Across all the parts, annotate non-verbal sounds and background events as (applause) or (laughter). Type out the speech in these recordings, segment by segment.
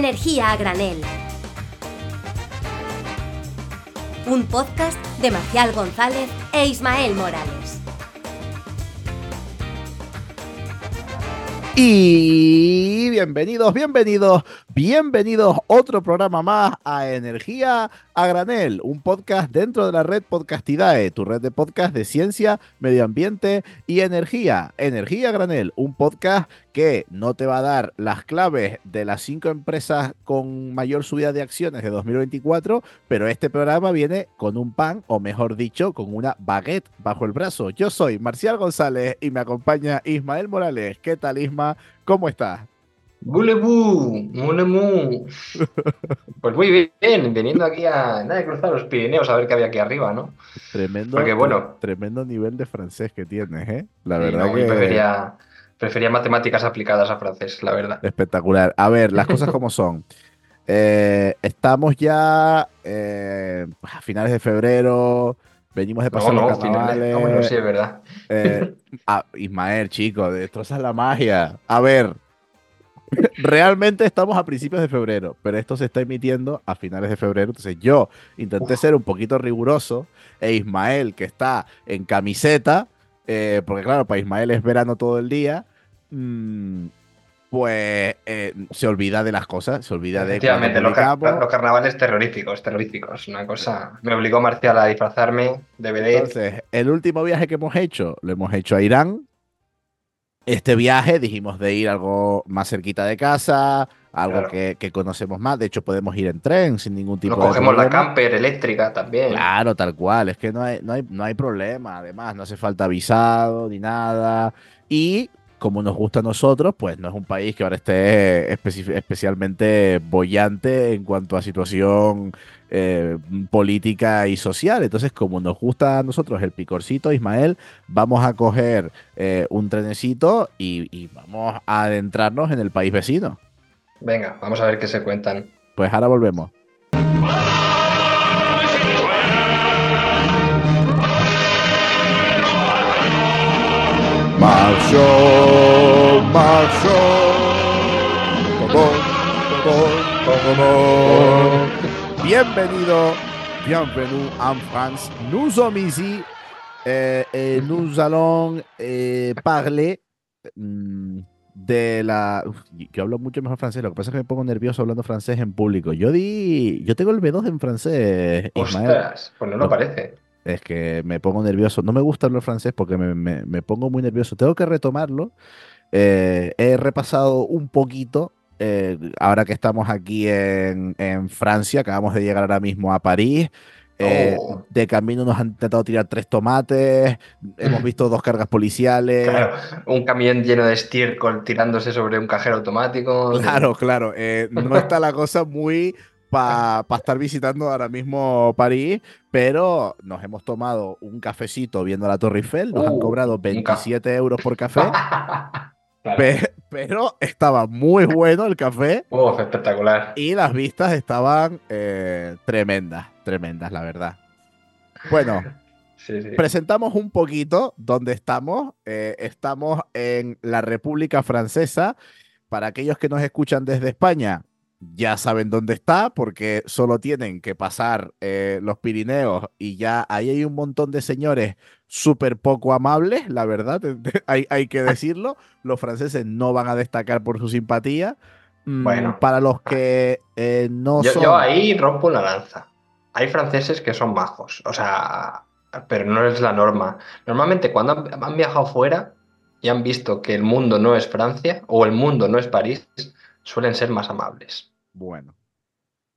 Energía a granel. Un podcast de Marcial González e Ismael Morales. Y bienvenidos, bienvenidos, bienvenidos otro programa más a Energía a Granel, un podcast dentro de la red Podcastidae, tu red de podcast de ciencia, medio ambiente y energía. Energía a Granel, un podcast que no te va a dar las claves de las cinco empresas con mayor subida de acciones de 2024, pero este programa viene con un pan, o mejor dicho, con una baguette bajo el brazo. Yo soy Marcial González y me acompaña Ismael Morales. ¿Qué tal, Isma? ¿Cómo estás? Bulebú, mulemu. (laughs) Pues muy bien, viniendo aquí a nada cruzar los Pirineos a ver qué había aquí arriba, ¿no? Tremendo, Porque, bueno- tremendo nivel de francés que tienes, ¿eh? La verdad no, que prefería, prefería matemáticas aplicadas a francés, la verdad. espectacular. A ver, las cosas (laughs) como son. Eh, estamos ya eh, a finales de febrero, venimos de pasar No, los no, finales. carnavales. Ah, bueno, sí, es verdad. Eh, ah, Ismael, chico, destrozas la magia. A ver, realmente estamos a principios de febrero, pero esto se está emitiendo a finales de febrero. Entonces yo intenté ser un poquito riguroso e Ismael, que está en camiseta, eh, porque claro, para Ismael es verano todo el día, mm, pues eh, se olvida de las cosas, se olvida de Efectivamente, los, car- los carnavales terroríficos, terroríficos. Una cosa. Me obligó Marcial a disfrazarme de vedette. Entonces, el último viaje que hemos hecho, lo hemos hecho a Irán. Este viaje dijimos de ir algo más cerquita de casa, algo Claro. que, que conocemos más. De hecho, podemos ir en tren sin ningún tipo Nos de cogemos la camper eléctrica también. Claro, tal cual. Es que no hay, no hay, no hay problema. Además, no hace falta visado ni nada. Y como nos gusta a nosotros, pues no es un país que ahora esté especi- especialmente bollante en cuanto a situación eh, política y social. Entonces, como nos gusta a nosotros el picorcito, Ismael, vamos a coger eh, un trenecito y, y vamos a adentrarnos en el país vecino. Venga, vamos a ver qué se cuentan. Pues ahora volvemos. Marcho. Totón, totón, totón. Bienvenido, bienvenue en France. Nous sommes ici eh, et nous allons eh, parler mm, de la. Uf, yo hablo mucho mejor francés, lo que pasa es que me pongo nervioso hablando francés en público. Yo di. Yo tengo el B2 en francés, Ismael. Ostras, pues no lo No. parece. Es que me pongo nervioso. No me gusta hablar francés porque me, me- me pongo muy nervioso. Tengo que retomarlo. Eh, he repasado un poquito. eh, ahora que estamos aquí en, en Francia, acabamos de llegar ahora mismo a París. eh, Oh. De camino nos han intentado tirar tres tomates. Hemos visto dos cargas policiales. Claro, un camión lleno de estiércol tirándose sobre un cajero automático. Claro, claro. eh, no está la cosa muy para estar visitando ahora mismo París, pero nos hemos tomado un cafecito viendo la Torre Eiffel, nos han Uh, cobrado un ca- 27 euros por café, (laughs) Claro. pe- pero estaba muy bueno el café Uf, espectacular. y las vistas estaban eh, tremendas, tremendas, la verdad. Bueno, (laughs) Sí, sí. presentamos un poquito dónde estamos. Eh, estamos en la República Francesa. Para aquellos que nos escuchan desde España, ya saben dónde está, porque solo tienen que pasar eh, los Pirineos y ya ahí hay un montón de señores súper poco amables, la verdad, (laughs) hay, hay que decirlo. Los franceses no van a destacar por su simpatía. Mm, Bueno. para los que eh, no Yo, son... yo ahí rompo una lanza. Hay franceses que son majos, o sea, pero no es la norma. Normalmente cuando han, han viajado fuera y han visto que el mundo no es Francia o el mundo no es París, suelen ser más amables. Bueno,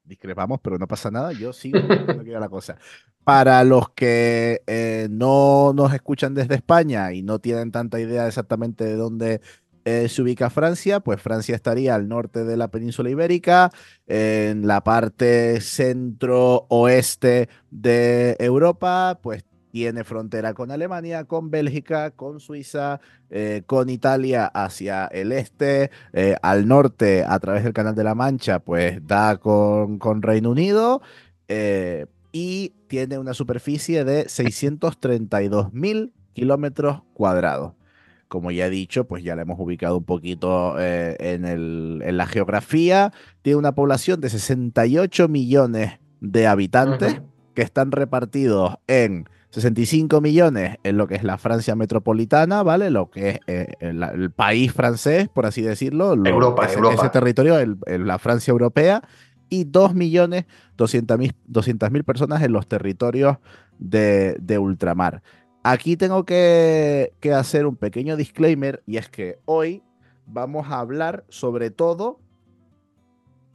discrepamos, pero no pasa nada. Yo sigo era la cosa. Para los que eh, no nos escuchan desde España y no tienen tanta idea exactamente de dónde eh, se ubica Francia, pues Francia estaría al norte de la península ibérica, en la parte centro-oeste de Europa, pues tiene frontera con Alemania, con Bélgica, con Suiza, eh, con Italia hacia el este, eh, al norte a través del Canal de la Mancha, pues da con, con Reino Unido eh, y tiene una superficie de 632 mil kilómetros cuadrados. como ya he dicho, pues ya la hemos ubicado un poquito en, el, en la geografía. Tiene una población de 68 millones de habitantes que están repartidos en 65 millones en lo que es la Francia metropolitana, ¿vale? Lo que es eh, el, país francés, por así decirlo. Europa, ese, Europa. ese territorio, la Francia europea. Y 2 millones 200 mil personas en los territorios de, de ultramar. Aquí tengo que, que hacer un pequeño disclaimer y es que hoy vamos a hablar sobre todo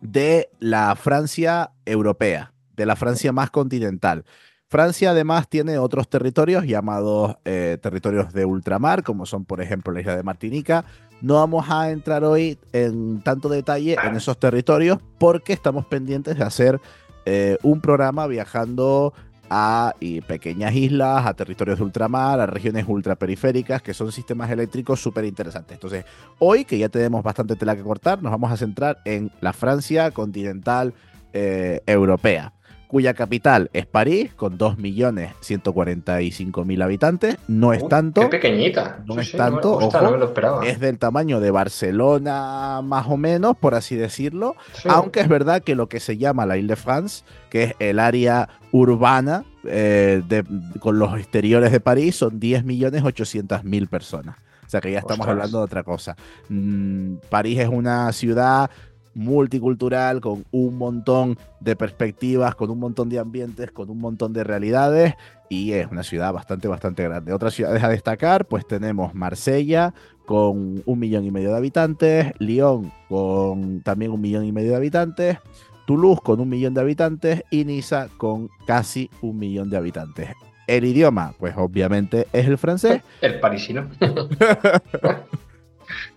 de la Francia europea, de la Francia más continental. Francia además tiene otros territorios llamados eh, territorios de ultramar, como son por ejemplo la isla de Martinica. No vamos a entrar hoy en tanto detalle en esos territorios porque estamos pendientes de hacer eh, un programa viajando a pequeñas islas, a territorios de ultramar, a regiones ultraperiféricas, que son sistemas eléctricos súper interesantes. Entonces, hoy que ya tenemos bastante tela que cortar, nos vamos a centrar en la Francia continental eh, europea cuya capital es París, con 2.145.000 habitantes. No es Uh, tanto. Qué pequeñita. No Sí, es sí, tanto, gusta, ojo, no me lo esperaba. Es del tamaño de Barcelona, más o menos, por así decirlo. Sí. Aunque es verdad que lo que se llama la Ile-de-France, que es el área urbana eh, de- con los exteriores de París, son 10.800.000 personas. O sea que ya estamos Ostras. hablando de otra cosa. Mm, París es una ciudad multicultural, con un montón de perspectivas, con un montón de ambientes, con un montón de realidades y es una ciudad bastante, bastante grande. Otras ciudades a destacar, pues tenemos Marsella con un millón y medio de habitantes, Lyon con también un millón y medio de habitantes, Toulouse con un millón de habitantes y Niza con casi un millón de habitantes. El idioma, pues obviamente es el francés El parisino. (laughs)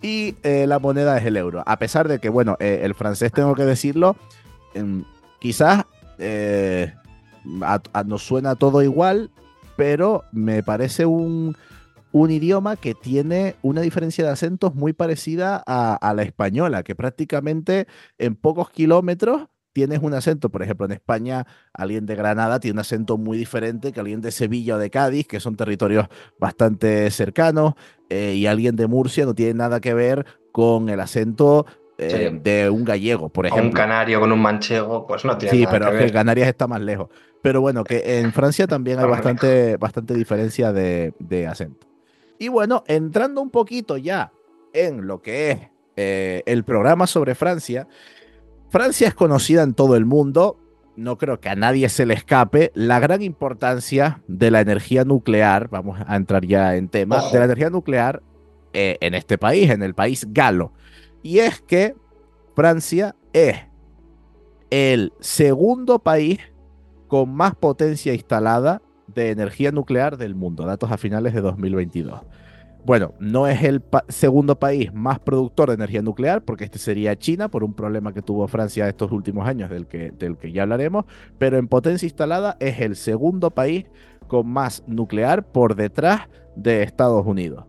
y eh, la moneda es el euro. A pesar de que, bueno, eh, el francés, tengo que decirlo, em, quizás eh, a- nos suena todo igual, pero me parece un, idioma que tiene una diferencia de acentos muy parecida a la española, que prácticamente en pocos kilómetros tienes un acento. Por ejemplo, en España, alguien de Granada tiene un acento muy diferente que alguien de Sevilla o de Cádiz, que son territorios bastante cercanos, eh, y alguien de Murcia no tiene nada que ver con el acento eh, Sí. de un gallego, por O ejemplo. un canario con un manchego, pues no tiene Sí, nada pero que es que ver. Canarias está más lejos. Pero bueno, que en Francia también hay bastante, bastante diferencia de, de acento. Y bueno, entrando un poquito ya en lo que es eh, el programa sobre Francia, Francia es conocida en todo el mundo, no creo que a nadie se le escape, la gran importancia de la energía nuclear, vamos a entrar ya en tema, Ojo. de la energía nuclear eh, en este país, en el país galo. Y es que Francia es el segundo país con más potencia instalada de energía nuclear del mundo, datos a finales de 2022. Bueno, no es el segundo país más productor de energía nuclear, porque este sería China, por un problema que tuvo Francia estos últimos años, del que, del que ya hablaremos, pero en potencia instalada es el segundo país con más nuclear por detrás de Estados Unidos.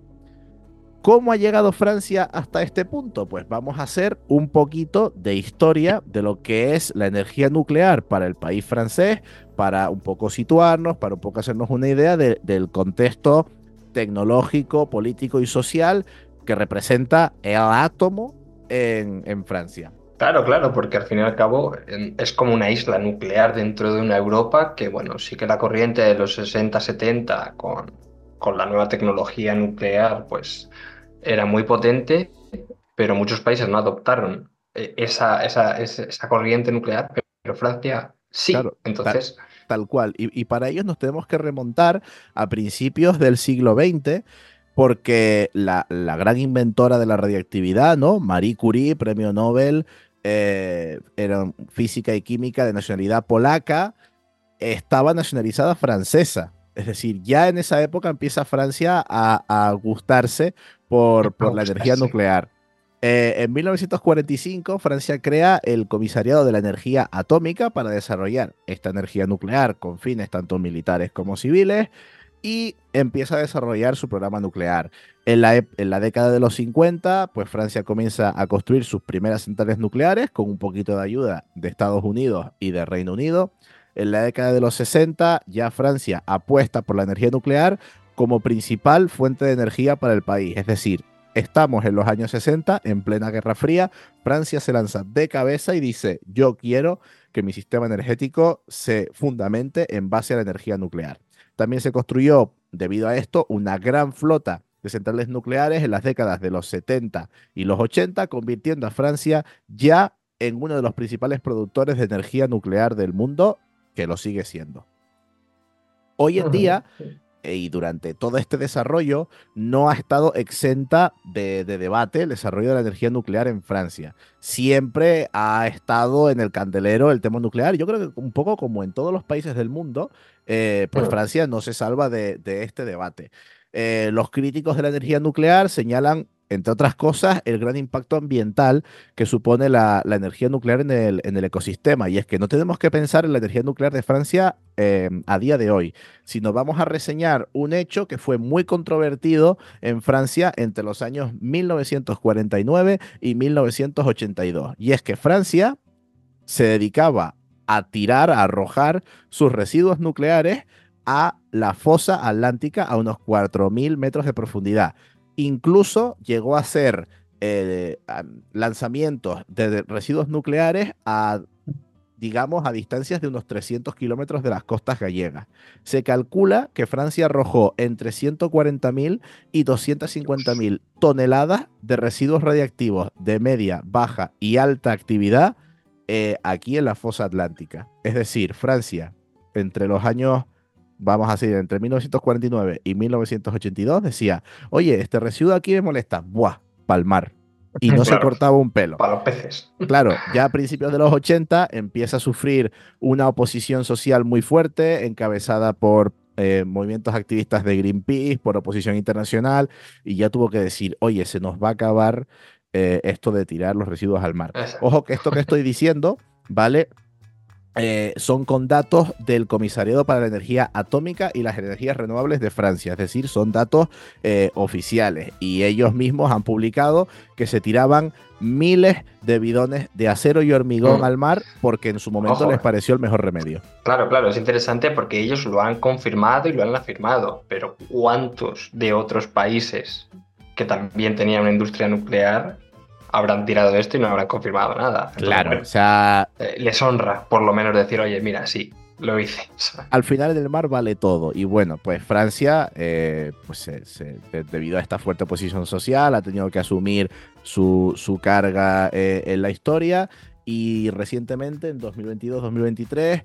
¿Cómo ha llegado Francia hasta este punto? Pues vamos a hacer un poquito de historia de lo que es la energía nuclear para el país francés, para un poco situarnos, para un poco hacernos una idea de- del contexto tecnológico, político y social que representa el átomo en, en Francia. Claro, claro, porque al fin y al cabo es como una isla nuclear dentro de una Europa que, bueno, sí que la corriente de los 60-70 con, con la nueva tecnología nuclear, pues era muy potente, pero muchos países no adoptaron eh, esa, esa, esa, esa corriente nuclear, pero, Francia sí. Claro, Entonces, Tal cual. Y, y para ellos nos tenemos que remontar a principios del siglo XX, porque la, la gran inventora de la radioactividad, ¿no? Marie Curie, premio Nobel, eh, era física y química de nacionalidad polaca, estaba nacionalizada francesa. Es decir, ya en esa época empieza Francia a, a gustarse por, por la energía nuclear. Eh, en 1945, Francia crea el Comisariado de la Energía Atómica para desarrollar esta energía nuclear con fines tanto militares como civiles y empieza a desarrollar su programa nuclear. En la, en la década de los 50, pues Francia comienza a construir sus primeras centrales nucleares con un poquito de ayuda de Estados Unidos y de Reino Unido. En la década de los 60 ya Francia apuesta por la energía nuclear, como principal fuente de energía para el país. Es decir, estamos en los años 60, en plena Guerra Fría, Francia se lanza de cabeza y dice, yo quiero que mi sistema energético se fundamente en base a la energía nuclear. También se construyó, debido a esto, una gran flota de centrales nucleares en las décadas de los 70 y los 80, convirtiendo a Francia ya en uno de los principales productores de energía nuclear del mundo, que lo sigue siendo. Hoy en día, y durante todo este desarrollo, no ha estado exenta de, debate el desarrollo de la energía nuclear en Francia. Siempre ha estado en el candelero el tema nuclear. Yo creo que un poco como en todos los países del mundo, eh, pues Francia no se salva de este debate. Eh, los críticos de la energía nuclear señalan, entre otras cosas, el gran impacto ambiental que supone la, energía nuclear en el, ecosistema. Y es que no tenemos que pensar en la energía nuclear de Francia em, a día de hoy, sino vamos a reseñar un hecho que fue muy controvertido en Francia entre los años 1949 y 1982. Y es que Francia se dedicaba a tirar, a arrojar sus residuos nucleares a la fosa atlántica a unos 4.000 metros de profundidad. Incluso llegó a hacer eh, lanzamientos de residuos nucleares a, digamos, a distancias de unos 300 kilómetros de las costas gallegas. Se calcula que Francia arrojó entre 140.000 y 250.000 toneladas de residuos radiactivos de media, baja y alta actividad eh, aquí en la fosa atlántica. Es decir, Francia, entre los años vamos a decir, entre 1949 y 1982, decía, oye, este residuo aquí me molesta, buah, palmar. Y no (laughs) se cortaba un pelo. Para los peces. Claro, ya a principios de los 80 empieza a sufrir una oposición social muy fuerte, encabezada por eh, movimientos activistas de Greenpeace, por oposición internacional, y ya tuvo que decir, oye, se nos va a acabar eh, esto de tirar los residuos al mar. Ojo que esto que estoy diciendo, ¿vale? Eh, son con datos del Comisariado para la Energía Atómica y las Energías Renovables de Francia, es decir, son datos eh, oficiales y ellos mismos han publicado que se tiraban miles de bidones de acero y hormigón mm. al mar porque en su momento les pareció el mejor remedio. Claro, claro, es interesante porque ellos lo han confirmado y lo han afirmado, pero ¿cuántos de otros países que también tenían una industria nuclear habrán tirado esto y no habrán confirmado nada. claro, o sea... Eh, les honra por lo menos decir, oye, mira, sí, lo hice. (laughs) Al final del mar vale todo. Y bueno, pues Francia, eh, pues debido a esta fuerte posición social, ha tenido que asumir su, carga eh, en la historia. Y recientemente, en 2022-2023,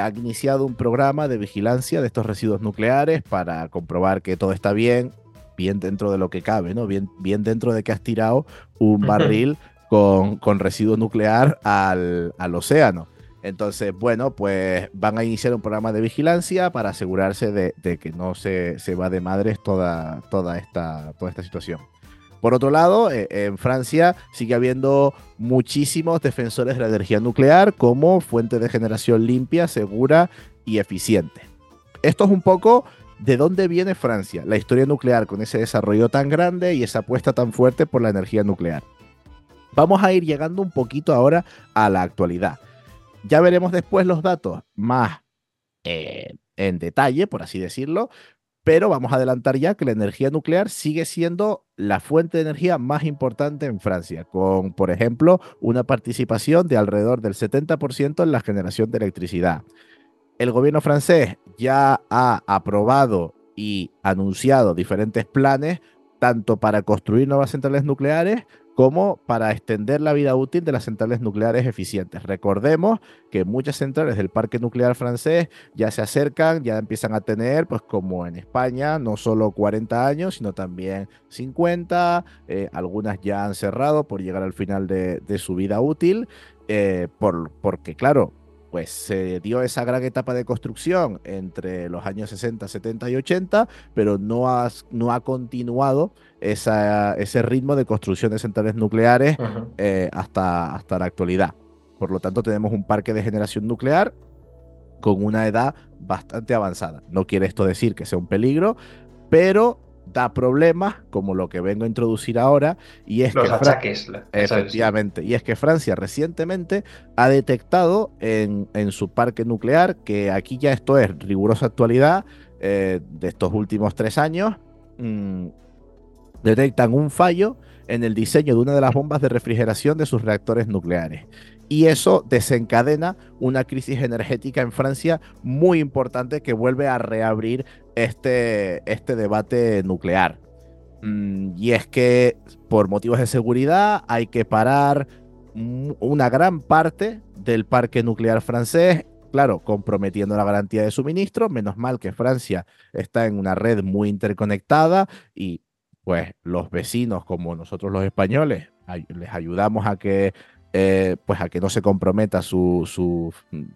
ha iniciado un programa de vigilancia de estos residuos nucleares para comprobar que todo está bien, bien dentro de lo que cabe, ¿no? Bien, bien dentro de que has tirado un barril con, con residuo nuclear al, al océano. Entonces, bueno, pues van a iniciar un programa de vigilancia para asegurarse de, de que no se, se, va de madres toda, toda, esta, toda esta situación. Por otro lado, eh, en Francia sigue habiendo muchísimos defensores de la energía nuclear como fuente de generación limpia, segura y eficiente. Esto es un poco ¿De dónde viene Francia? La historia nuclear con ese desarrollo tan grande y esa apuesta tan fuerte por la energía nuclear. Vamos a ir llegando un poquito ahora a la actualidad. Ya veremos después los datos más eh, en detalle, por así decirlo, pero vamos a adelantar ya que la energía nuclear sigue siendo la fuente de energía más importante en Francia, con, por ejemplo, una participación de alrededor del 70% en la generación de electricidad el gobierno francés ya ha aprobado y anunciado diferentes planes, tanto para construir nuevas centrales nucleares como para extender la vida útil de las centrales nucleares eficientes. Recordemos que muchas centrales del parque nuclear francés ya se acercan, ya empiezan a tener, pues como en España, no solo 40 años, sino también 50, eh, algunas ya han cerrado por llegar al final de, su vida útil, eh, por, porque claro, pues se dio esa gran etapa de construcción entre los años 60, 70 y 80, pero no ha, no ha continuado ese ritmo de construcción de centrales nucleares eh, hasta, hasta la actualidad. Por lo tanto, tenemos un parque de generación nuclear con una edad bastante avanzada. No quiere esto decir que sea un peligro, pero da problemas, como lo que vengo a introducir ahora, y es que efectivamente, y es que Francia recientemente ha detectado en, en, su parque nuclear, que aquí ya esto es rigurosa actualidad, de estos últimos tres años, mm, detectan un fallo en el diseño de una de las bombas de refrigeración de sus reactores nucleares. Y eso desencadena una crisis energética en Francia muy importante que vuelve a reabrir este, este debate nuclear. Mm, y es que por motivos de seguridad hay que parar una gran parte del parque nuclear francés, claro, comprometiendo la garantía de suministro. Menos mal que Francia está en una red muy interconectada y pues los vecinos como nosotros los españoles les ayudamos a que eh, pues a que no se comprometa su, su,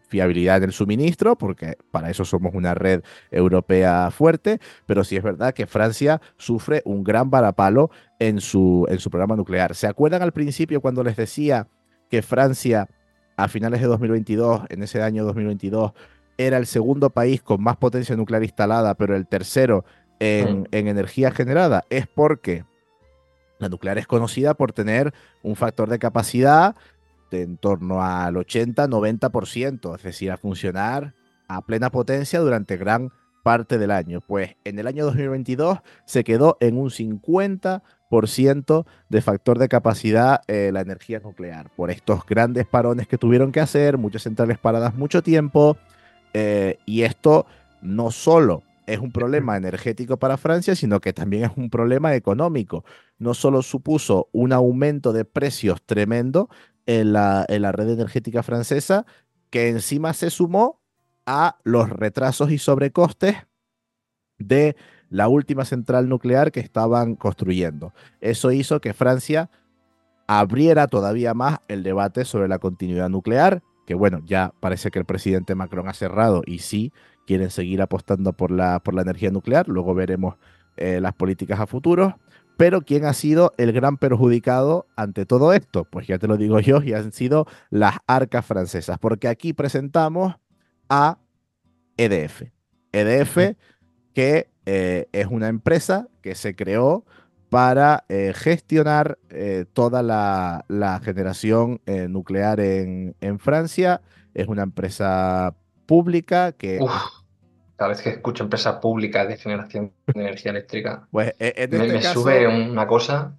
fiabilidad en el suministro, porque para eso somos una red europea fuerte, pero sí es verdad que Francia sufre un gran varapalo en su, en su programa nuclear. ¿Se acuerdan al principio cuando les decía que Francia a finales de 2022, en ese año 2022, era el segundo país con más potencia nuclear instalada, pero el tercero en, energía generada, es porque la nuclear es conocida por tener un factor de capacidad de en torno al 80-90%, es decir, a funcionar a plena potencia durante gran parte del año. Pues en el año 2022 se quedó en un 50% de factor de capacidad eh, la energía nuclear, por estos grandes parones que tuvieron que hacer, muchas centrales paradas mucho tiempo, eh, y esto no solo es un problema energético para Francia, sino que también es un problema económico. No solo supuso un aumento de precios tremendo en la, en la red energética francesa, que encima se sumó a los retrasos y sobrecostes de la última central nuclear que estaban construyendo. Eso hizo que Francia abriera todavía más el debate sobre la continuidad nuclear, que bueno, ya parece que el presidente Macron ha cerrado y sí, quieren seguir apostando por la, por la energía nuclear, luego veremos eh, las políticas a futuro. Pero ¿quién ha sido el gran perjudicado ante todo esto? Pues ya te lo digo yo, y han sido las arcas francesas, porque aquí presentamos a EDF. EDF, que eh, es una empresa que se creó para eh, gestionar toda la, generación nuclear en, en Francia. Es una empresa pública que... cada vez que escucho empresa pública de generación de energía eléctrica, pues, e, me, este sube una cosa.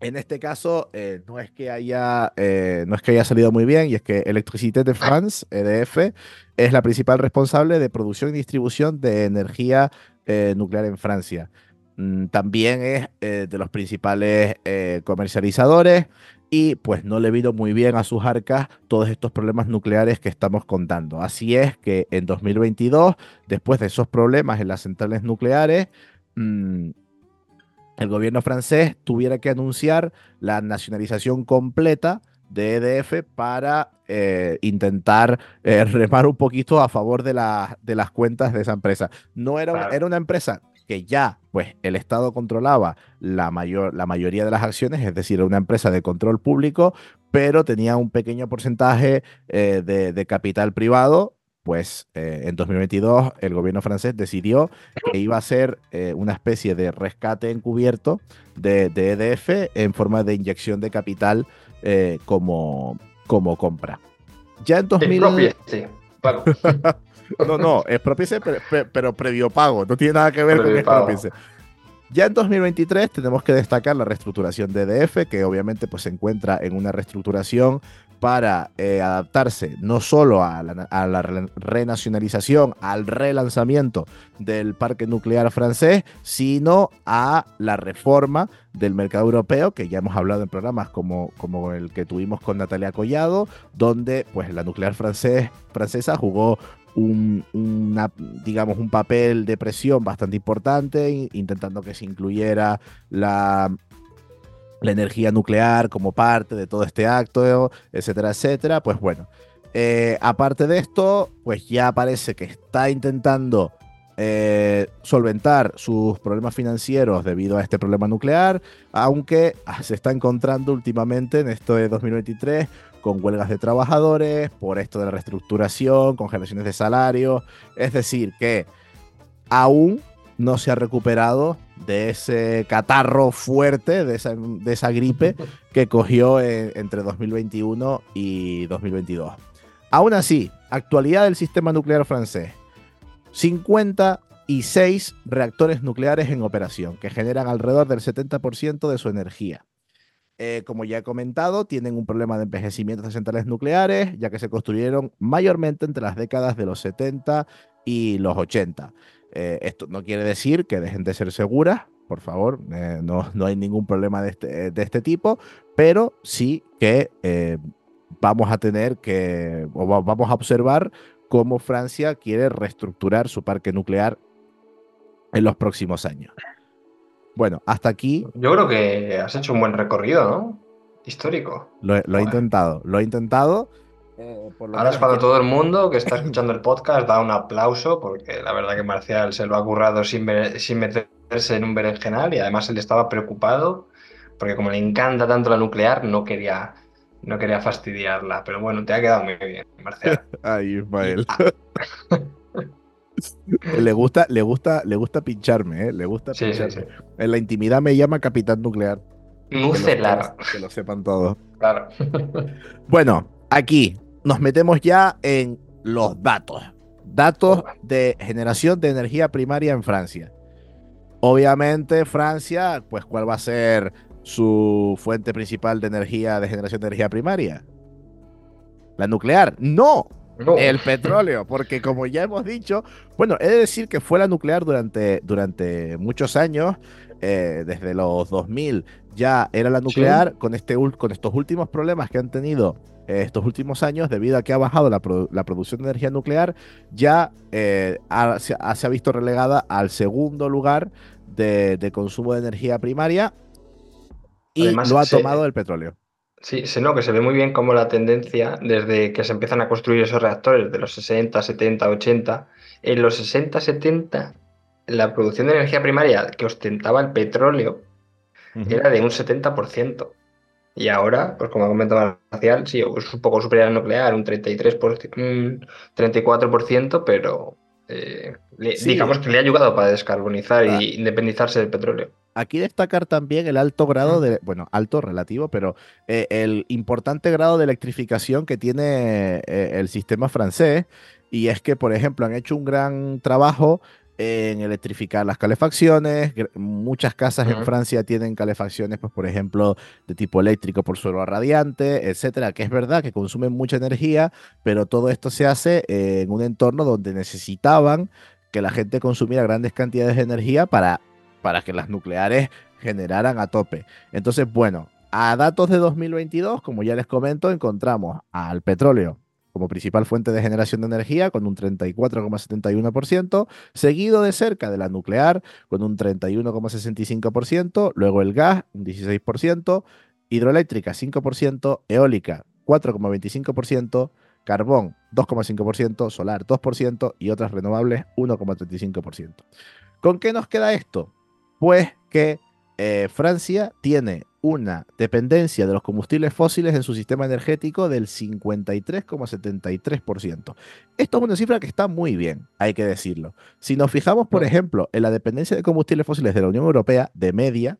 En este caso, eh, no, es que haya, eh, no es que haya salido muy bien, y es que Electricité de France, EDF, es la principal responsable de producción y distribución de energía eh, nuclear en Francia. Mm, también es de los principales comercializadores y pues no le vino muy bien a sus arcas todos estos problemas nucleares que estamos contando. Así es que en 2022, después de esos problemas en las centrales nucleares, mm, el gobierno francés tuviera que anunciar la nacionalización completa de EDF para eh, intentar eh, remar un poquito a favor de, de, las cuentas de esa empresa. No era, era una empresa que ya pues el Estado controlaba la, mayor, la mayoría de las acciones, es decir, una empresa de control público, pero tenía un pequeño porcentaje eh, de, capital privado. Pues eh, en 2022 el gobierno francés decidió que iba a ser eh, una especie de rescate encubierto de, EDF e en forma de inyección de capital como, como compra. Ya en 2000... Sí, (laughs) (laughs) No, no, es propice, pero, previo pago. No tiene nada que ver con expropice. Ya en 2023 tenemos que destacar la reestructuración de EDF, que obviamente pues, se encuentra en una reestructuración para eh, adaptarse no solo a la, renacionalización, al relanzamiento del parque nuclear francés, sino a la reforma del mercado europeo, que ya hemos hablado en programas como, como el que tuvimos con Natalia Collado, donde pues, la nuclear francés, francesa jugó un, digamos, un papel de presión bastante importante, intentando que se incluyera la, la energía nuclear como parte de todo este acto, etcétera, etcétera. Pues bueno, eh, aparte de esto, pues ya parece que está intentando eh, solventar sus problemas financieros debido a este problema nuclear, aunque ah, se está encontrando últimamente en esto de 2023 con huelgas de trabajadores, por esto de la reestructuración, congelaciones de salario. Es decir, que aún no se ha recuperado de ese catarro fuerte, de esa, gripe que cogió entre 2021 y 2022. Aún así, actualidad del sistema nuclear francés. 50 y seis reactores nucleares en operación, que generan alrededor del 70% de su energía. Eh, como ya he comentado, tienen un problema de envejecimiento de centrales nucleares, ya que se construyeron mayormente entre las décadas de los 70 y los 80. Eh, esto no quiere decir que dejen de ser seguras, por favor, eh, no, no, hay ningún problema de este, de este tipo, pero sí que vamos a tener que, o vamos a observar cómo Francia quiere reestructurar su parque nuclear en los próximos años. Bueno, hasta aquí. Yo creo que has hecho un buen recorrido, ¿no? Histórico. Lo, he intentado, lo he intentado. Eh, Ahora es cuando todo el mundo que está escuchando el podcast da un aplauso, porque la verdad que Marcial se lo ha currado sin, sin meterse en un berenjenal y además él estaba preocupado, porque como le encanta tanto la nuclear, no quería no quería fastidiarla, pero bueno, te ha quedado muy bien, Marcial. (laughs) Ay, Ismael. (laughs) le gusta, le gusta, le gusta pincharme, ¿eh? Le gusta pincharme. En la intimidad me llama Capitán Nuclear. Nucelar. Que, que lo sepan todos. Claro. (laughs) bueno, aquí nos metemos ya en los datos. Datos de generación de energía primaria en Francia. Obviamente, Francia, pues, ¿cuál va a ser su fuente principal de energía, de generación de energía primaria? La nuclear. No, el petróleo, porque como ya hemos dicho, bueno, he de decir que fue la nuclear durante, durante muchos años, eh, desde los 2000 ya era la nuclear, con, este, con estos últimos problemas que han tenido eh, estos últimos años, debido a que ha bajado la, producción de energía nuclear, ya eh, se, ha visto relegada al segundo lugar de, consumo de energía primaria y lo ha tomado el petróleo. Sí, se, no, que se ve muy bien cómo la tendencia, desde que se empiezan a construir esos reactores de los 60, 70, 80, en los 60, 70, la producción de energía primaria que ostentaba el petróleo era de un 70%. Y ahora, pues como ha comentado Marcial, sí, es un poco superior al nuclear, un 33%, un 34%, pero eh, digamos que le ha ayudado para descarbonizar e independizarse del petróleo. Aquí destacar también el alto grado de, bueno, alto relativo, pero eh, el importante grado de electrificación que tiene eh, el sistema francés. Y es que, por ejemplo, han hecho un gran trabajo en electrificar las calefacciones. Muchas casas en Francia tienen calefacciones, pues, por ejemplo, de tipo eléctrico por suelo radiante, etcétera, que es verdad que consumen mucha energía, pero todo esto se hace en un entorno donde necesitaban que la gente consumiera grandes cantidades de energía para, para que las nucleares generaran a tope. Entonces, bueno, a datos de 2022, como ya les comento, encontramos al petróleo como principal fuente de generación de energía con un 34,71%, seguido de cerca de la nuclear con un 31,65%, luego el gas un 16%, hidroeléctrica 5%, eólica 4,25%, carbón 2,5%, solar 2% y otras renovables 1,35%. ¿Con qué nos queda esto? Pues que eh, Francia tiene una dependencia de los combustibles fósiles en su sistema energético del 53,73%. Esto es una cifra que está muy bien, hay que decirlo. Si nos fijamos, por ejemplo, en la dependencia de combustibles fósiles de la Unión Europea, de media,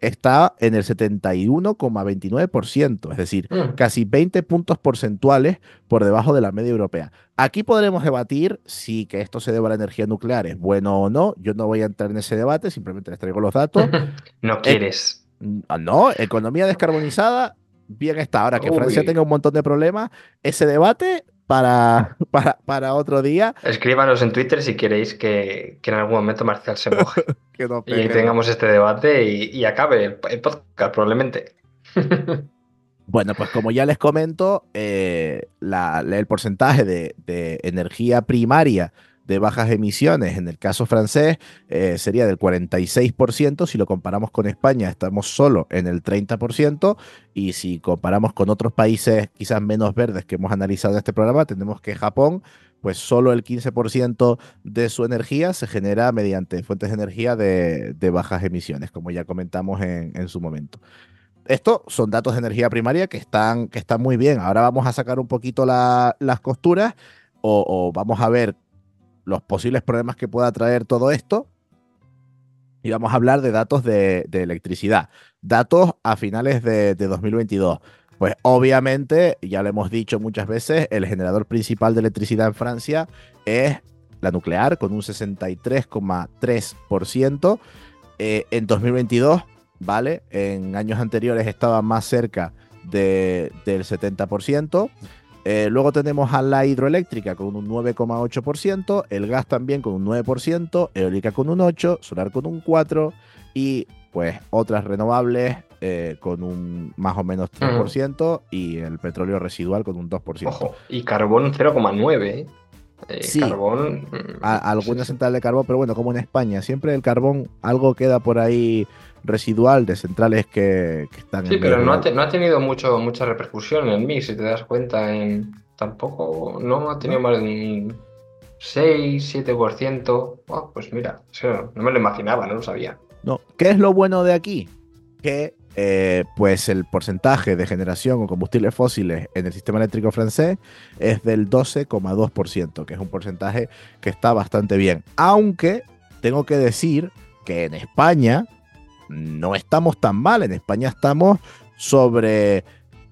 está en el 71,29%, es decir, mm. casi 20 puntos porcentuales por debajo de la media europea. Aquí podremos debatir si que esto se debe a la energía nuclear es bueno o no. Yo no voy a entrar en ese debate, simplemente les traigo los datos. (laughs) no eh, quieres. No, economía descarbonizada, bien está. Ahora que Francia tenga un montón de problemas, ese debate (laughs) para, para, otro día. Escríbanos en Twitter si queréis que, en algún momento Marcial se moje. (laughs) y tengamos este debate y, acabe el, podcast, probablemente. (laughs) bueno, pues como ya les comento, eh, el porcentaje de, de energía primaria de bajas emisiones en el caso francés eh, sería del 46%, si lo comparamos con España estamos solo en el 30% y si comparamos con otros países quizás menos verdes que hemos analizado en este programa, tenemos que Japón pues solo el 15% de su energía se genera mediante fuentes de energía de, bajas emisiones, como ya comentamos en, su momento. Estos son datos de energía primaria que están, que están muy bien. Ahora vamos a sacar un poquito las costuras o, vamos a ver los posibles problemas que pueda traer todo esto. Y vamos a hablar de datos de, electricidad. Datos a finales de, 2022. Pues obviamente, ya lo hemos dicho muchas veces, el generador principal de electricidad en Francia es la nuclear con un 63,3%. Eh, en 2022, ¿vale? En años anteriores estaba más cerca del 70%. Eh, luego tenemos a la hidroeléctrica con un 9,8%, el gas también con un 9%, eólica con un 8%, solar con un 4% y pues otras renovables eh, con un más o menos 3% y el petróleo residual con un 2%. Ojo, y carbón 0,9%. ¿eh? Eh, sí, carbón. Mm, alguna central de carbón, pero bueno, como en España, siempre el carbón, algo queda por ahí residual de centrales que, están sí, pero no ha, no ha, tenido mucho, mucha repercusión en mix, si te das cuenta. En, tampoco, no ha tenido más de un 6, 7%. Oh, pues mira, no me lo imaginaba, no lo sabía. No, ¿qué es lo bueno de aquí? Que eh, pues el porcentaje de generación con combustibles fósiles en el sistema eléctrico francés es del 12,2%, que es un porcentaje que está bastante bien. Aunque tengo que decir que en España no estamos tan mal, en España estamos sobre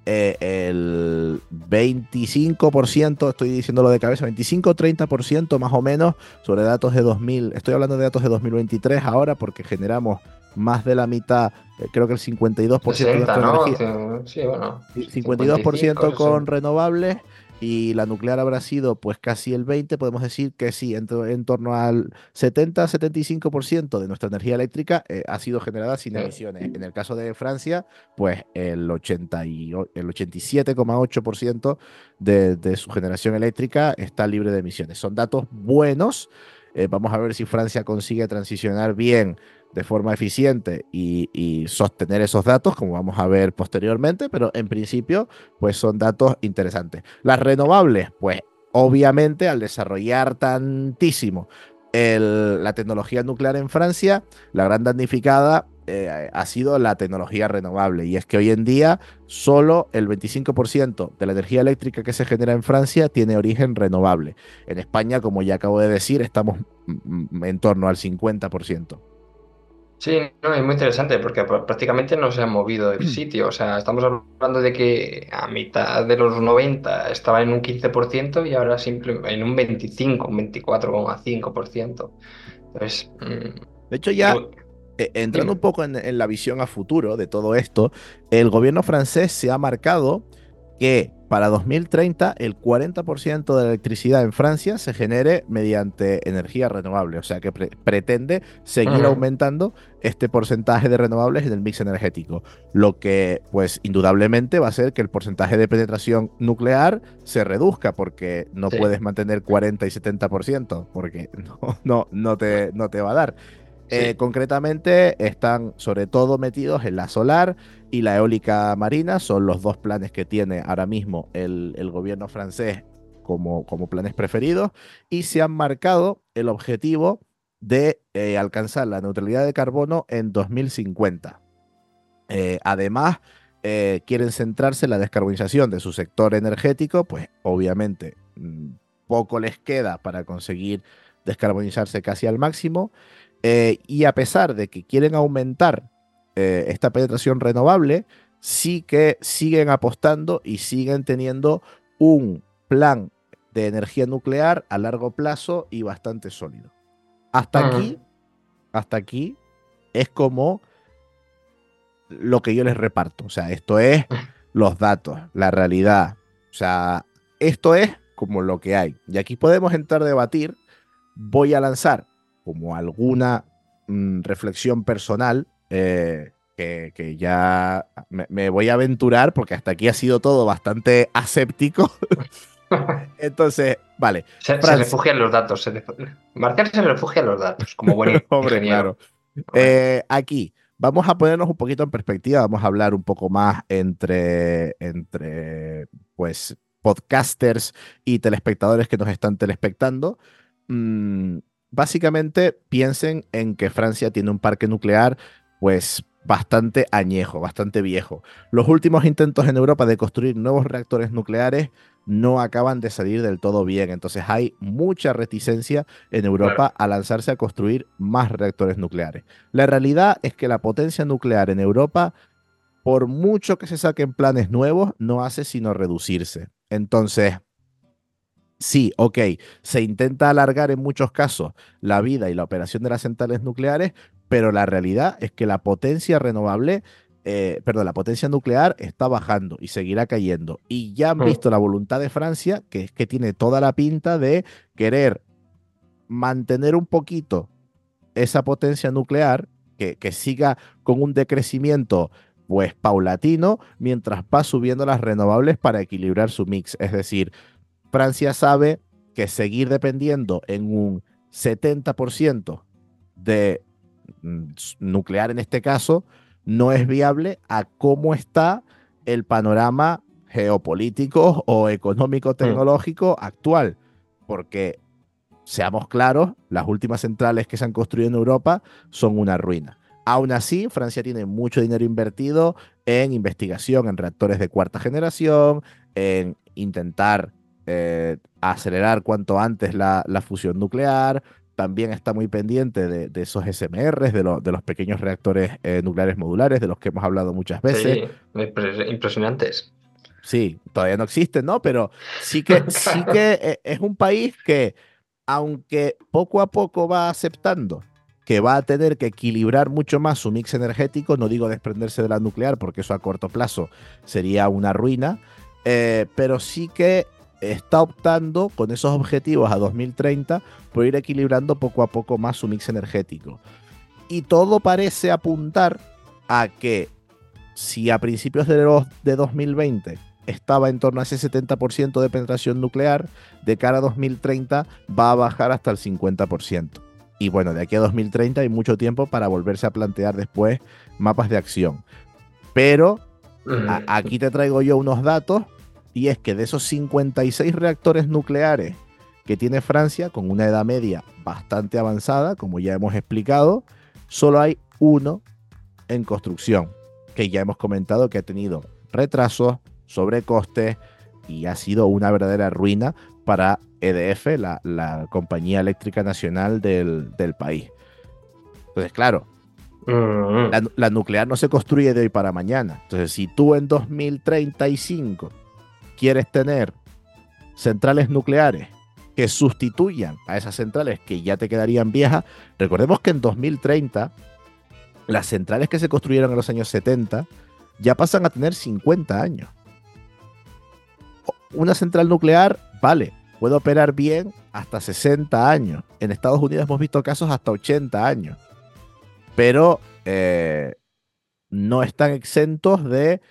eh, el 25%, estoy diciéndolo de cabeza, 25-30% más o menos sobre datos de 2000, estoy hablando de datos de 2023 ahora porque generamos más de la mitad, eh, creo que el 52% de energía. Sí, bueno, 52% con renovables y la nuclear habrá sido pues casi el 20, podemos decir que sí, en, en torno al 70-75% de nuestra energía eléctrica eh, ha sido generada sin emisiones. En el caso de Francia, pues el, 80 y, el 87,8% de, de su generación eléctrica está libre de emisiones. Son datos buenos. Eh, vamos a ver si Francia consigue transicionar bien de forma eficiente y, sostener esos datos, como vamos a ver posteriormente, pero en principio, pues son datos interesantes. Las renovables, pues obviamente al desarrollar tantísimo la tecnología nuclear en Francia, la gran damnificada eh, ha sido la tecnología renovable. Y es que hoy en día solo el 25% de la energía eléctrica que se genera en Francia tiene origen renovable. En España, como ya acabo de decir, estamos en torno al 50%. Sí, no, es muy interesante porque prácticamente no se ha movido el (clears throat) sitio. O sea, estamos hablando de que a mitad de los 90 estaba en un 15% y ahora simplemente en un 25, un 24,5%. Entonces. Mm, de hecho, ya. Eh, entrando un poco en, la visión a futuro de todo esto, el gobierno francés se ha marcado que para 2030 el 40% de la electricidad en Francia se genere mediante energía renovable, o sea que pretende seguir aumentando este porcentaje de renovables en el mix energético, lo que pues indudablemente va a hacer que el porcentaje de penetración nuclear se reduzca porque no puedes mantener 40 y 70% porque (laughs) no, no, no, te, no te va a dar. Eh, concretamente están sobre todo metidos en la solar y la eólica marina, son los dos planes que tiene ahora mismo el, gobierno francés como, como, planes preferidos y se han marcado el objetivo de eh, alcanzar la neutralidad de carbono en 2050. Eh, además, quieren centrarse en la descarbonización de su sector energético, pues obviamente mm, poco les queda para conseguir descarbonizarse casi al máximo. Eh, y a pesar de que quieren aumentar eh, esta penetración renovable, sí que siguen apostando y siguen teniendo un plan de energía nuclear a largo plazo y bastante sólido. Hasta aquí, hasta aquí es como lo que yo les reparto. O sea, esto es (laughs) los datos, la realidad. O sea, esto es como lo que hay. Y aquí podemos entrar a debatir. Voy a lanzar como alguna mm, reflexión personal eh, que, ya me, voy a aventurar porque hasta aquí ha sido todo bastante aséptico. (laughs) Entonces, vale. Se, refugia en los datos. Se, Marcial se refugia en los datos, como buen (laughs) Hombre, claro. Eh, aquí, vamos a ponernos un poquito en perspectiva, vamos a hablar un poco más entre, entre pues, podcasters y telespectadores que nos están telespectando. Mm, básicamente piensen en que Francia tiene un parque nuclear pues bastante añejo, bastante viejo. Los últimos intentos en Europa de construir nuevos reactores nucleares no acaban de salir del todo bien, entonces hay mucha reticencia en Europa a lanzarse a construir más reactores nucleares. La realidad es que la potencia nuclear en Europa, por mucho que se saquen planes nuevos, no hace sino reducirse. Entonces, sí, ok, se intenta alargar en muchos casos la vida y la operación de las centrales nucleares, pero la realidad es que la potencia renovable, eh, perdón, la potencia nuclear está bajando y seguirá cayendo. Y ya han Mm. visto la voluntad de Francia, que es que tiene toda la pinta de querer mantener un poquito esa potencia nuclear, que, que siga con un decrecimiento pues paulatino, mientras va subiendo las renovables para equilibrar su mix. Es decir, Francia sabe que seguir dependiendo en un 70% de mm, nuclear en este caso no es viable a cómo está el panorama geopolítico o económico-tecnológico actual. Porque, seamos claros, las últimas centrales que se han construido en Europa son una ruina. Aún así, Francia tiene mucho dinero invertido en investigación en reactores de cuarta generación, en intentar eh, acelerar cuanto antes la, la fusión nuclear. También está muy pendiente de, de esos SMRs, de, lo- de los pequeños reactores eh, nucleares modulares, de los que hemos hablado muchas veces. Sí, impres- impresionantes. Sí, todavía no existen, ¿no? Pero sí que, sí que (laughs) eh, es un país que, aunque poco a poco va aceptando que va a tener que equilibrar mucho más su mix energético, no digo desprenderse de la nuclear, porque eso a corto plazo sería una ruina, eh, pero sí que está optando con esos objetivos a 2030 por ir equilibrando poco a poco más su mix energético. Y todo parece apuntar a que si a principios de, los- de 2020 estaba en torno a ese 70% de penetración nuclear, de cara a 2030 va a bajar hasta el 50%. Y bueno, de aquí a 2030 hay mucho tiempo para volverse a plantear después mapas de acción. Pero a- aquí te traigo yo unos datos y es que de esos 56 reactores nucleares que tiene Francia, con una edad media bastante avanzada, como ya hemos explicado, solo hay uno en construcción, que ya hemos comentado que ha tenido retrasos, sobrecostes y ha sido una verdadera ruina para EDF, la, la compañía eléctrica nacional del, del país. Entonces, claro, mm, la, la nuclear no se construye de hoy para mañana. Entonces, si tú en 2035 quieres tener centrales nucleares que sustituyan a esas centrales que ya te quedarían viejas, recordemos que en 2030 las centrales que se construyeron en los años 70 ya pasan a tener 50 años. Una central nuclear, vale, puede operar bien hasta 60 años. En Estados Unidos hemos visto casos hasta 80 años. Pero eh, no están exentos de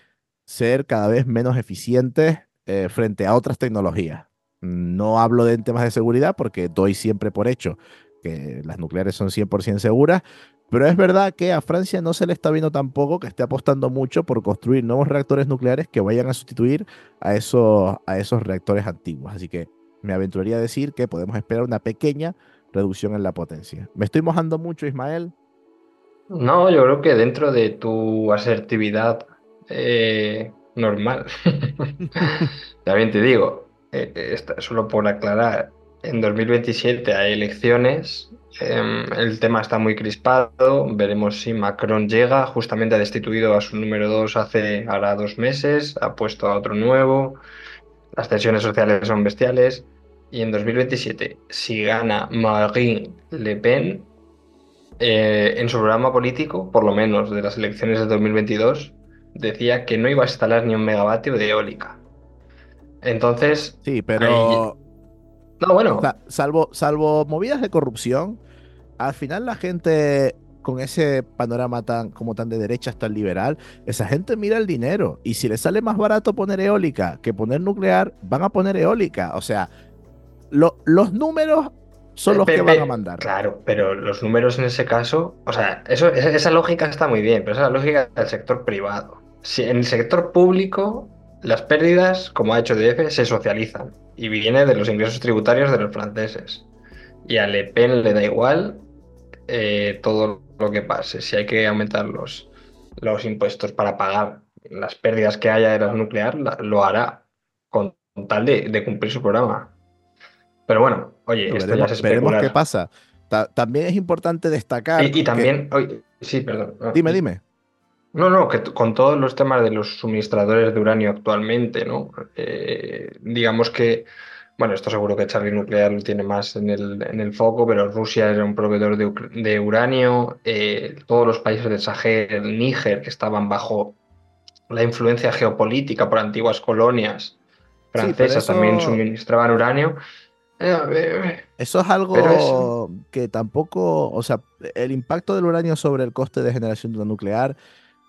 ser cada vez menos eficientes eh, frente a otras tecnologías. No hablo de temas de seguridad porque doy siempre por hecho que las nucleares son 100% seguras, pero es verdad que a Francia no se le está viendo tampoco que esté apostando mucho por construir nuevos reactores nucleares que vayan a sustituir a esos, a esos reactores antiguos. Así que me aventuraría a decir que podemos esperar una pequeña reducción en la potencia. ¿Me estoy mojando mucho, Ismael? No, yo creo que dentro de tu asertividad eh, normal, (laughs) (laughs) también te digo, eh, eh, esta- solo por aclarar, en 2027 hay elecciones, em, el tema está muy crispado, veremos si Macron llega, justamente ha destituido a su número 2 hace ahora dos meses, ha puesto a otro nuevo, las tensiones sociales son bestiales, y en 2027, si gana Marine Le Pen, eh, en su programa político, por lo menos de las elecciones de 2022, decía que no iba a instalar ni un megavatio de eólica. Entonces, Sí, pero no, bueno, sa- salvo, salvo movidas de corrupción, al final la gente con ese panorama tan como tan de derecha, tan liberal, esa gente mira el dinero y si le sale más barato poner eólica que poner nuclear, van a poner eólica. O sea, lo- los números son los que van a mandar. Claro, pero los números en ese caso, o sea, eso, esa, esa lógica está muy bien, pero esa es la lógica del sector privado. Si en el sector público, las pérdidas, como ha hecho DF, se socializan y viene de los ingresos tributarios de los franceses. Y a Le Pen le da igual eh, todo lo que pase. Si hay que aumentar los, los impuestos para pagar las pérdidas que haya de la nuclear, la- lo hará con tal de, de cumplir su programa. Pero bueno, oye, esto ya es veremos qué pasa. Ta- también es importante destacar. Y, y que- también, oye, sí, perdón. Dime, dime. No, no, que con todos los temas de los suministradores de uranio actualmente, ¿no? Eh, digamos que bueno, esto seguro que Charlie Nuclear lo tiene más en el, en el foco, pero Rusia era un proveedor de, de uranio, eh, todos los países del Sahel, el Níger, que estaban bajo la influencia geopolítica por antiguas colonias francesas, también eso- suministraban uranio. Eh, Eso es algo eso- que tampoco, o sea, el impacto del uranio sobre el coste de generación de una nuclear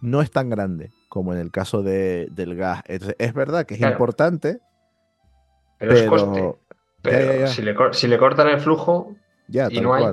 no es tan grande como en el caso de, del gas. Es, es verdad que es Claro. importante, pero, es coste. Pero ya, ya. Si, le, si le cortan el flujo ya, y no hay.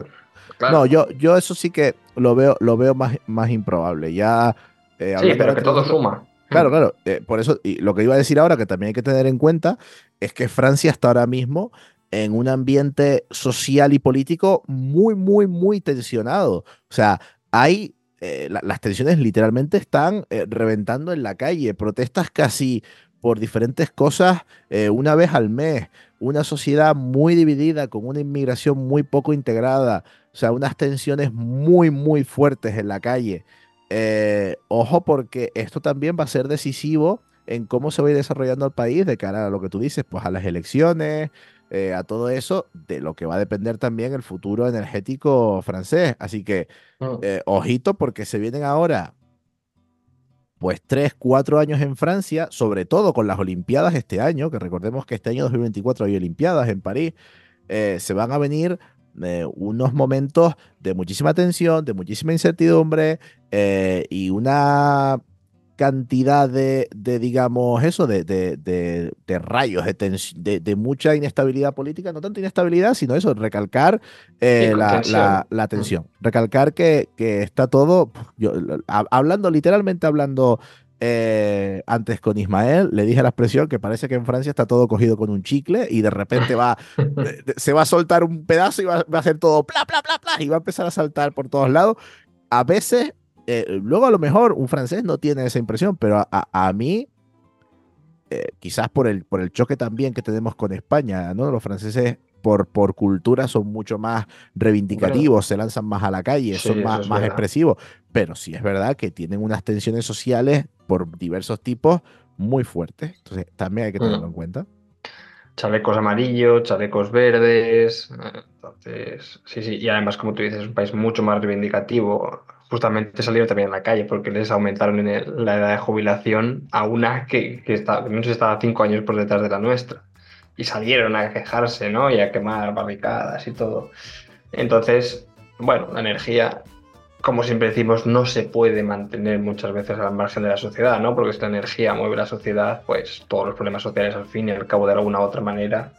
claro. No, yo, yo eso sí que lo veo, lo veo más, más improbable. Ya, eh, sí, pero que todo suma. Claro, claro. eh, por eso, y lo que iba a decir ahora, que también hay que tener en cuenta, es que Francia está ahora mismo en un ambiente social y político muy, muy, muy tensionado. O sea, hay, eh, la- las tensiones literalmente están eh, reventando en la calle, protestas casi por diferentes cosas eh, una vez al mes, una sociedad muy dividida, con una inmigración muy poco integrada, o sea, unas tensiones muy, muy fuertes en la calle. Ojo porque esto también va a ser decisivo en cómo se va a ir desarrollando el país de cara a lo que tú dices, pues a las elecciones, eh, a todo eso, de lo que va a depender también el futuro energético francés. Así que, Mm. eh, ojito porque se vienen ahora, pues tres, cuatro años en Francia, sobre todo con las Olimpiadas este año, que recordemos que este año 2024 hay Olimpiadas en París, eh, se van a venir unos momentos de muchísima tensión, de muchísima incertidumbre y una cantidad de, de, digamos, eso, de, de, de, rayos, de, mucha inestabilidad política, no tanto inestabilidad, sino eso, recalcar eh, la, tensión. la- la tensión, recalcar que, que está todo, yo, ha- hablando, literalmente hablando eh, antes con Ismael, le dije la expresión que parece que en Francia está todo cogido con un chicle y de repente va, (laughs) de- se va a soltar un pedazo y va, va a hacer todo pla, pla, pla, pla, y va a empezar a saltar por todos lados. A veces, eh, luego a lo mejor un francés no tiene esa impresión, pero a, a- a mí, eh, quizás por el, por el choque también que tenemos con España, ¿no? Los franceses por, por cultura son mucho más reivindicativos, se lanzan más a la calle, Sí, son más, más expresivos, pero sí es verdad que tienen unas tensiones sociales por diversos tipos muy fuertes, entonces también hay que tenerlo Mm. en cuenta. chalecos amarillos, chalecos verdes. eh, Entonces, sí, sí. Y además, como tú dices, es un país mucho más reivindicativo. Justamente salieron también a la calle porque les aumentaron en el- la edad de jubilación a una que, que está, no sé estaba cinco años por detrás de la nuestra. Y salieron a quejarse, ¿no? Y a quemar barricadas y todo. Entonces, bueno, la energía, como siempre decimos, no se puede mantener muchas veces al margen de la sociedad, ¿no? Porque si la energía mueve la sociedad, pues todos los problemas sociales al fin y al cabo de alguna u otra manera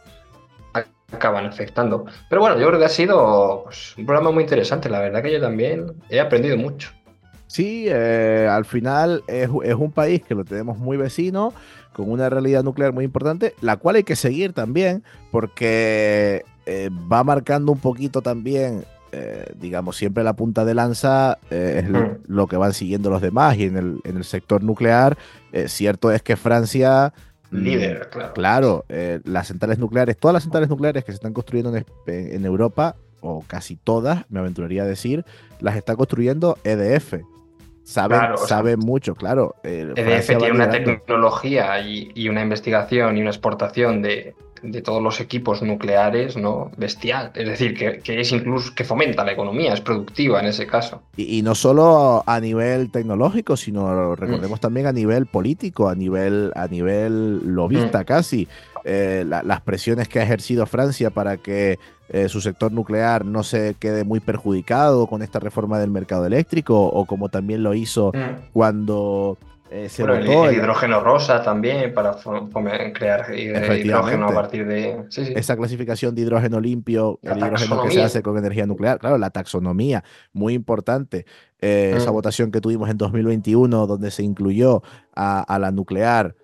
acaban afectando. Pero bueno, yo creo que ha sido pues, un programa muy interesante. La verdad que yo también he aprendido mucho. Sí, eh, al final es, es un país que lo tenemos muy vecino, con una realidad nuclear muy importante, la cual hay que seguir también, porque eh, va marcando un poquito también, eh, digamos, siempre la punta de lanza es lo, Mm. lo que van siguiendo los demás, y en el, en el sector nuclear, cierto es que Francia... mm, Líder, claro. Claro, eh, las centrales nucleares, todas las centrales nucleares que se están construyendo en, Europa, o casi todas, me aventuraría a decir, las está construyendo EDF. Saben, Claro, sea, mucho, claro. eh, EDF Francia va tiene una tecnología y, y una investigación y una exportación de, de todos los equipos nucleares, ¿no? Bestial. Es decir, que, que es incluso que fomenta la economía, es productiva en ese caso. Y, y no solo a nivel tecnológico, sino Mm. recordemos también a nivel político, a nivel, a nivel lobista Mm. casi. Eh, la- las presiones que ha ejercido Francia para que eh, su sector nuclear no se quede muy perjudicado con esta reforma del mercado eléctrico, o como también lo hizo cuando eh, se Bueno, el, votó el el- hidrógeno rosa también para crear Efectivamente. hidrógeno a partir de. Sí, sí. esa clasificación de hidrógeno limpio, La el hidrógeno que se hace con energía nuclear, claro, la taxonomía, muy importante. Eh, Esa Mm. votación que tuvimos en 2021, donde se incluyó a, a la nuclear,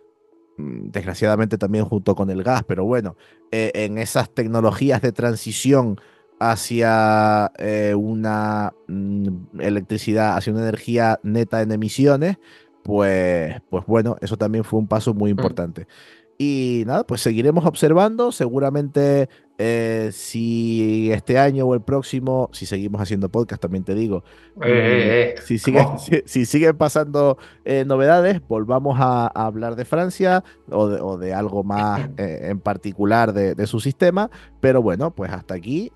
mm, desgraciadamente también junto con el gas, pero bueno, eh, en esas tecnologías de transición hacia eh, una mm, electricidad, hacia una energía neta en emisiones, pues, pues bueno, eso también fue un paso muy importante. Y nada, pues seguiremos observando. Seguramente eh, si este año o el próximo, si seguimos haciendo podcast, también te digo, Eh, eh, eh, si, (laughs) siguen, si, si siguen pasando novedades, volvamos a, a hablar de Francia o de, o de algo más (clears throat) en particular de, de su sistema. Pero bueno, pues hasta aquí.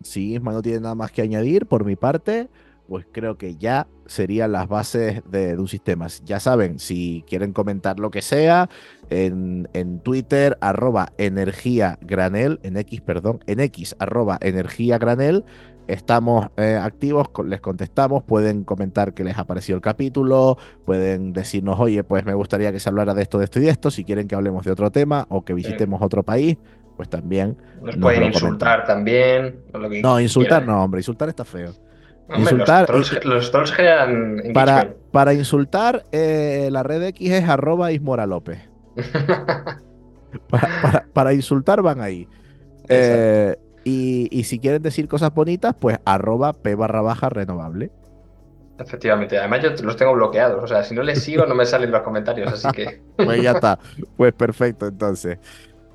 si Isma no tiene nada más que añadir, por mi parte, pues creo que ya serían las bases de, de un sistema. Ya saben, si quieren comentar lo que sea, en, en Twitter, arroba energía granel, en X, perdón, en X, arroba energía granel. Estamos eh, activos, les contestamos, pueden comentar qué les ha parecido el capítulo, pueden decirnos, oye, pues me gustaría que se hablara de esto, de esto y de esto, si quieren que hablemos de otro tema o que visitemos otro país, pues también. Nos Nos pueden insultar también. lo que No, insultar quieran. no, hombre, insultar está feo. Hombre, insultar- Los trolls, los trolls generan Para, para insultar, eh, la red X es arroba Ismora López. (laughs) Para, para- para insultar van ahí. Eh, y, y si quieren decir cosas bonitas, pues arroba P barra baja renovable. Efectivamente. Además, yo los tengo bloqueados. O sea, si no les sigo, no me salen los comentarios. Así que. (laughs) Pues ya está. Pues perfecto, entonces.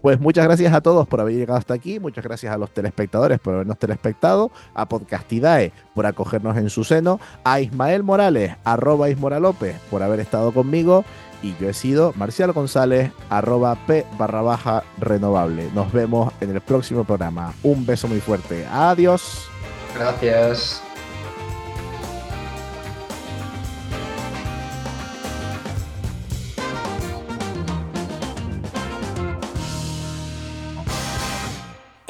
Pues muchas gracias a todos por haber llegado hasta aquí, muchas gracias a los telespectadores por habernos telespectado, a Podcastidae por acogernos en su seno, a Ismael Morales, arroba Ismora López, por haber estado conmigo, y yo he sido Marcial González, arroba P barra baja renovable. Nos vemos en el próximo programa. Un beso muy fuerte. Adiós. Gracias.